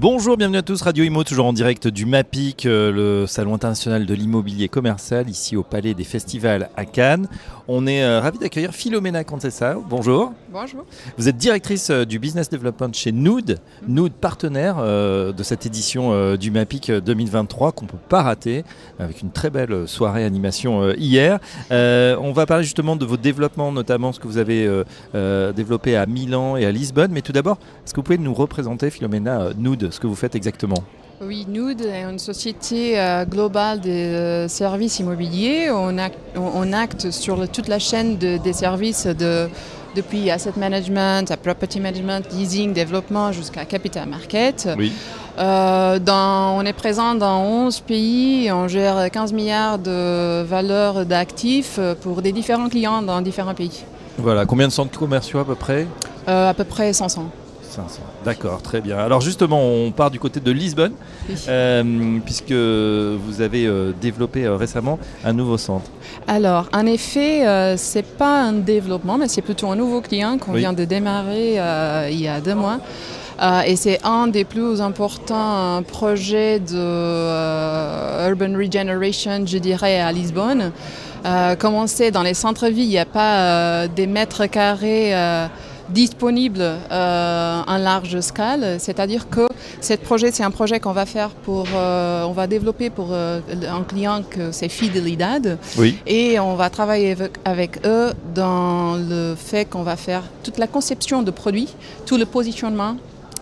Bonjour, bienvenue à tous, Radio Imo, toujours en direct du MAPIC, euh, le salon international de l'immobilier commercial, ici au Palais des Festivals à Cannes. On est euh, ravi d'accueillir Philomena Contessa. Bonjour. Bonjour. Vous êtes directrice euh, du business development chez Nood, Nood partenaire de cette édition du MAPIC 2023 qu'on ne peut pas rater, avec une très belle soirée animation hier. on va parler justement de vos développements, notamment ce que vous avez développé à Milan et à Lisbonne. Mais tout d'abord, est-ce que vous pouvez nous représenter, Philomena, Ce que vous faites exactement oui, Nood est une société euh, globale de euh, services immobiliers. On, acte, sur toute la chaîne des services de, depuis asset management à property management, leasing, développement jusqu'à capital market. Oui. Euh, on est présent dans 11 pays, on gère 15 milliards de valeurs d'actifs pour des différents clients dans différents pays. Voilà, combien de centres commerciaux à peu près? À peu près 500. D'accord, très bien. Alors justement, on part du côté de Lisbonne, euh, puisque vous avez euh, développé euh, récemment un nouveau centre. Alors, en effet, c'est pas un développement, mais c'est plutôt un nouveau client qu'on vient de démarrer il y a deux mois. et c'est un des plus importants projets de urban regeneration, je dirais, à Lisbonne. comme on sait, dans les centres-villes, il n'y a pas des mètres carrés disponible euh, en large scale, c'est-à-dire que ce projet, c'est un projet qu'on va faire pour, euh, on va développer pour euh, un client que c'est Fidelidad, et on va travailler avec, eux dans le fait qu'on va faire toute la conception de produits, tout le positionnement,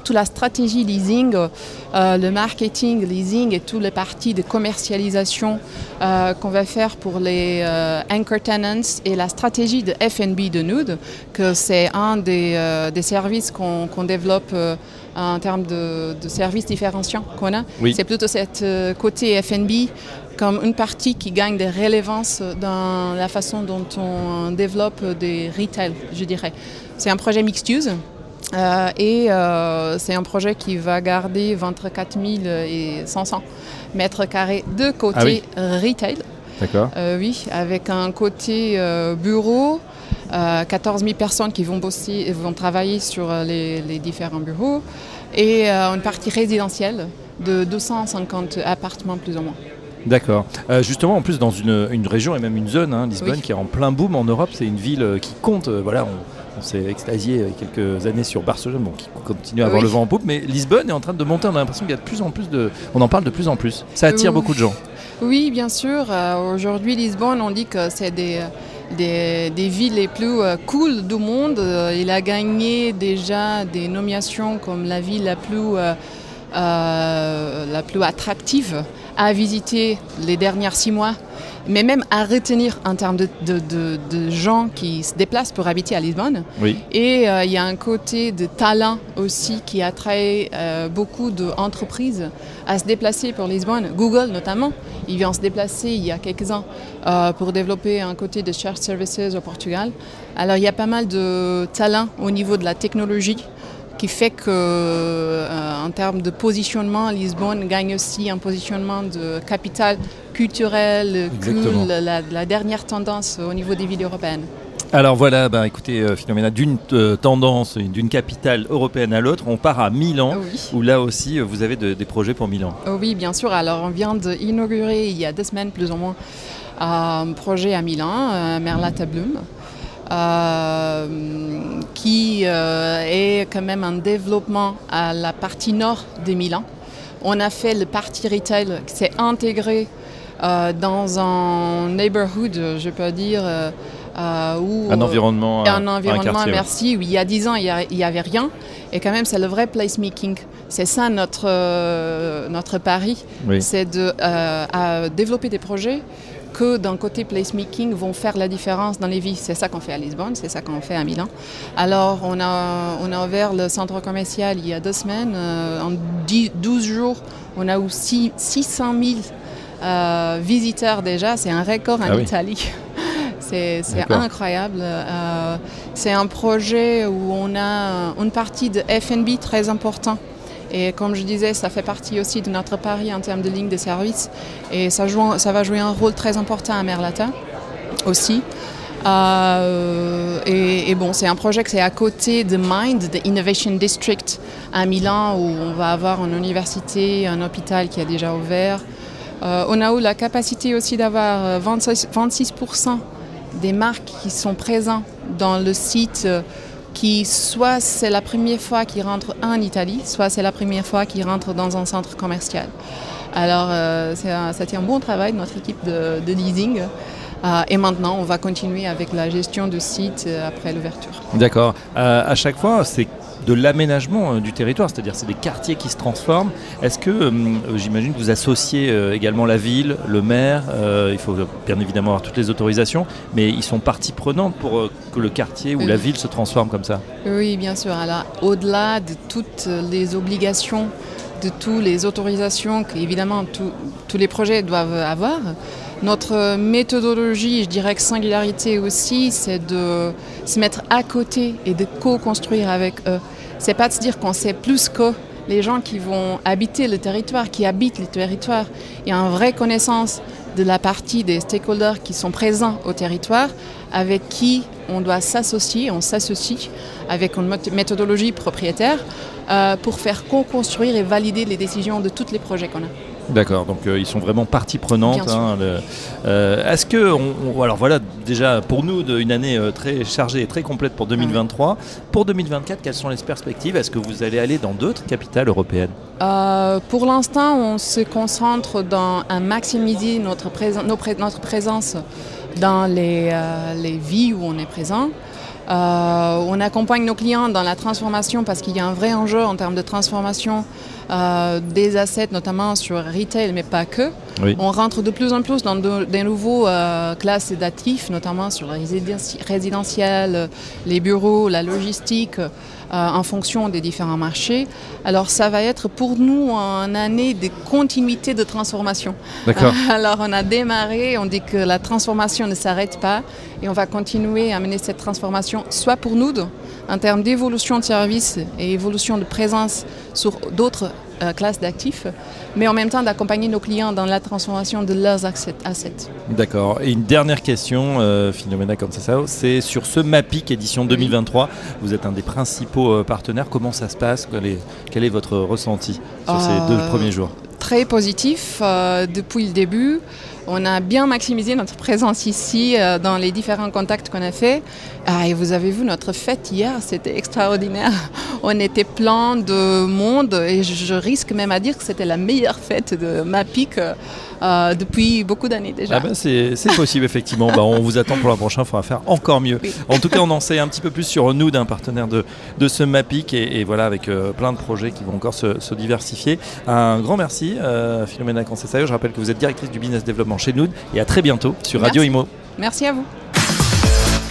toute la stratégie leasing, euh, le marketing leasing et toutes les parties de commercialisation euh, qu'on va faire pour les euh, anchor tenants et la stratégie de FNB de Nude, que c'est un des, services qu'on développe en termes de, services différenciants qu'on a. C'est plutôt cette côté FNB comme une partie qui gagne des relevances dans la façon dont on développe des retail, je dirais. C'est un projet mixed use. Euh, et euh, c'est un projet qui va garder 24 000 et 500 mètres carrés de côté ah retail. D'accord. Euh, oui, avec un côté bureau, 14 000 personnes qui vont bosser, vont travailler sur les, différents bureaux, et une partie résidentielle de 250 appartements plus ou moins. D'accord. justement, en plus, dans une, région et même une zone, hein, Lisbonne, qui est en plein boom en Europe, c'est une ville qui compte. voilà, on s'est extasié il y a quelques années sur Barcelone, bon, qui continue à avoir le vent en poupe, mais Lisbonne est en train de monter. On a l'impression qu'il y a de plus en plus de. On en parle de plus en plus. Ça attire beaucoup de gens. Oui, bien sûr. Euh, aujourd'hui, Lisbonne, on dit que c'est des. Des, villes les plus euh, cool du monde. Euh, il a gagné déjà des nominations comme la ville la plus, la plus attractive à visiter les dernières six mois mais même à retenir en termes de, gens qui se déplacent pour habiter à Lisbonne. Et euh, il y a un côté de talent aussi qui attrait euh, beaucoup d'entreprises à se déplacer pour Lisbonne. Google notamment, il vient se déplacer il y a quelques ans euh, pour développer un côté de shared services au Portugal. Alors il y a pas mal de talent au niveau de la technologie qui fait que euh, en termes de positionnement, Lisbonne gagne aussi un positionnement de capital culturel, cool, la, dernière tendance au niveau des villes européennes. Alors voilà, bah, écoutez, euh, d'une euh, tendance, d'une capitale européenne à l'autre, on part à Milan, où là aussi euh, vous avez des projets pour Milan. Oh oui, bien sûr. Alors on vient d'inaugurer il y a deux semaines plus ou moins un projet à Milan, Merlata Bloom. Euh, qui euh, est quand même un développement à la partie nord de Milan. On a fait le parti retail qui s'est intégré euh, dans un neighborhood, je peux dire, où, un environnement, un environnement, merci. Oui, il y a dix ans, il n'y avait rien. Et quand même, c'est le vrai placemaking. C'est ça notre, notre pari. C'est de développer des projets que d'un côté placemaking vont faire la différence dans les vies. C'est ça qu'on fait à Lisbonne, c'est ça qu'on fait à Milan. Alors on a, on a ouvert le centre commercial il y a deux semaines. Euh, en 12 jours, on a aussi 600 000 euh, visiteurs déjà. C'est un record en ah Italie. C'est incroyable. Euh, c'est un projet où on a une partie de FNB très important Et comme je disais, ça fait partie aussi de notre pari en termes de ligne de service. Et ça, va jouer un rôle très important à Merlata aussi. Euh, et, bon, c'est un projet qui est à côté de Mind, de Innovation District à Milan, où on va avoir une université, un hôpital qui a déjà ouvert. Euh, on a eu la capacité aussi d'avoir 26%, 26 des marques qui sont présentes dans le site qui soit c'est la première fois qu'ils rentrent en Italie, soit c'est la première fois qu'ils rentrent dans un centre commercial. Alors, euh, a été un bon travail de notre équipe de, leasing. Euh, et maintenant, on va continuer avec la gestion de site euh, après l'ouverture. D'accord. à chaque fois, c'est de l'aménagement du territoire, c'est-à-dire c'est des quartiers qui se transforment. Est-ce que, j'imagine que vous associez également la ville, le maire, il faut bien évidemment avoir toutes les autorisations, mais ils sont partie prenante pour que le quartier ou la ville se transforme comme ça? Oui, bien sûr. Alors, au-delà de toutes les obligations de toutes les autorisations qu'évidemment tous les projets doivent avoir. Notre méthodologie, je dirais que singularité aussi, c'est de se mettre à côté et de co-construire avec eux. C'est pas de se dire qu'on sait plus que les gens qui vont habiter le territoire, qui habitent le territoire. Il y a une vraie connaissance de la partie des stakeholders qui sont présents au territoire, avec qui on doit s'associer, on s'associe avec une méthodologie propriétaire euh, pour faire co-construire et valider les décisions de tous les projets qu'on a. D'accord, donc euh, ils sont vraiment partie prenante. Hein, euh, est-ce que, alors voilà, déjà pour nous, une année très chargée et très complète pour 2023. Pour 2024, quelles sont les perspectives? Est-ce que vous allez aller dans d'autres capitales européennes? Pour l'instant, on se concentre dans un maximiser notre, notre présence dans les, euh, les vies où on est présent. Euh, on accompagne nos clients dans la transformation parce qu'il y a un vrai enjeu en termes de transformation euh, des assets, notamment sur retail, mais pas que. On rentre de plus en plus dans des nouveaux classes d'actifs, notamment sur le résidentiel, les bureaux, la logistique. Euh, en fonction des différents marchés. Alors ça va être pour nous une année de continuité de transformation. D'accord. Alors on a démarré, on dit que la transformation ne s'arrête pas et on va continuer à mener cette transformation soit pour nous en termes d'évolution de services et évolution de présence sur d'autres euh, classe d'actifs, mais en même temps d'accompagner nos clients dans la transformation de leurs assets. D'accord. Et une dernière question, euh, Phenomena c'est sur ce MAPIC édition 2023. Vous êtes un des principaux euh, partenaires. Comment ça se passe? Quel est, votre ressenti sur ces deux premiers jours? Très positif depuis le début. On a bien maximisé notre présence ici euh, dans les différents contacts qu'on a fait. Ah, et vous avez vu notre fête hier, c'était extraordinaire. On était plein de monde et je risque même à dire que c'était la meilleure fête de ma pique euh, euh, depuis beaucoup d'années déjà. Ah ben c'est possible effectivement. bah, on vous attend pour la prochaine, il faudra faire encore mieux. En tout cas, on en sait un petit peu plus sur nous d'un partenaire de, de ce MAPIC et, voilà avec plein de projets qui vont encore se, diversifier. Un grand merci euh, Philomena Je rappelle que vous êtes directrice du business développement chez Noud et à très bientôt sur Radio Imo. Merci à vous.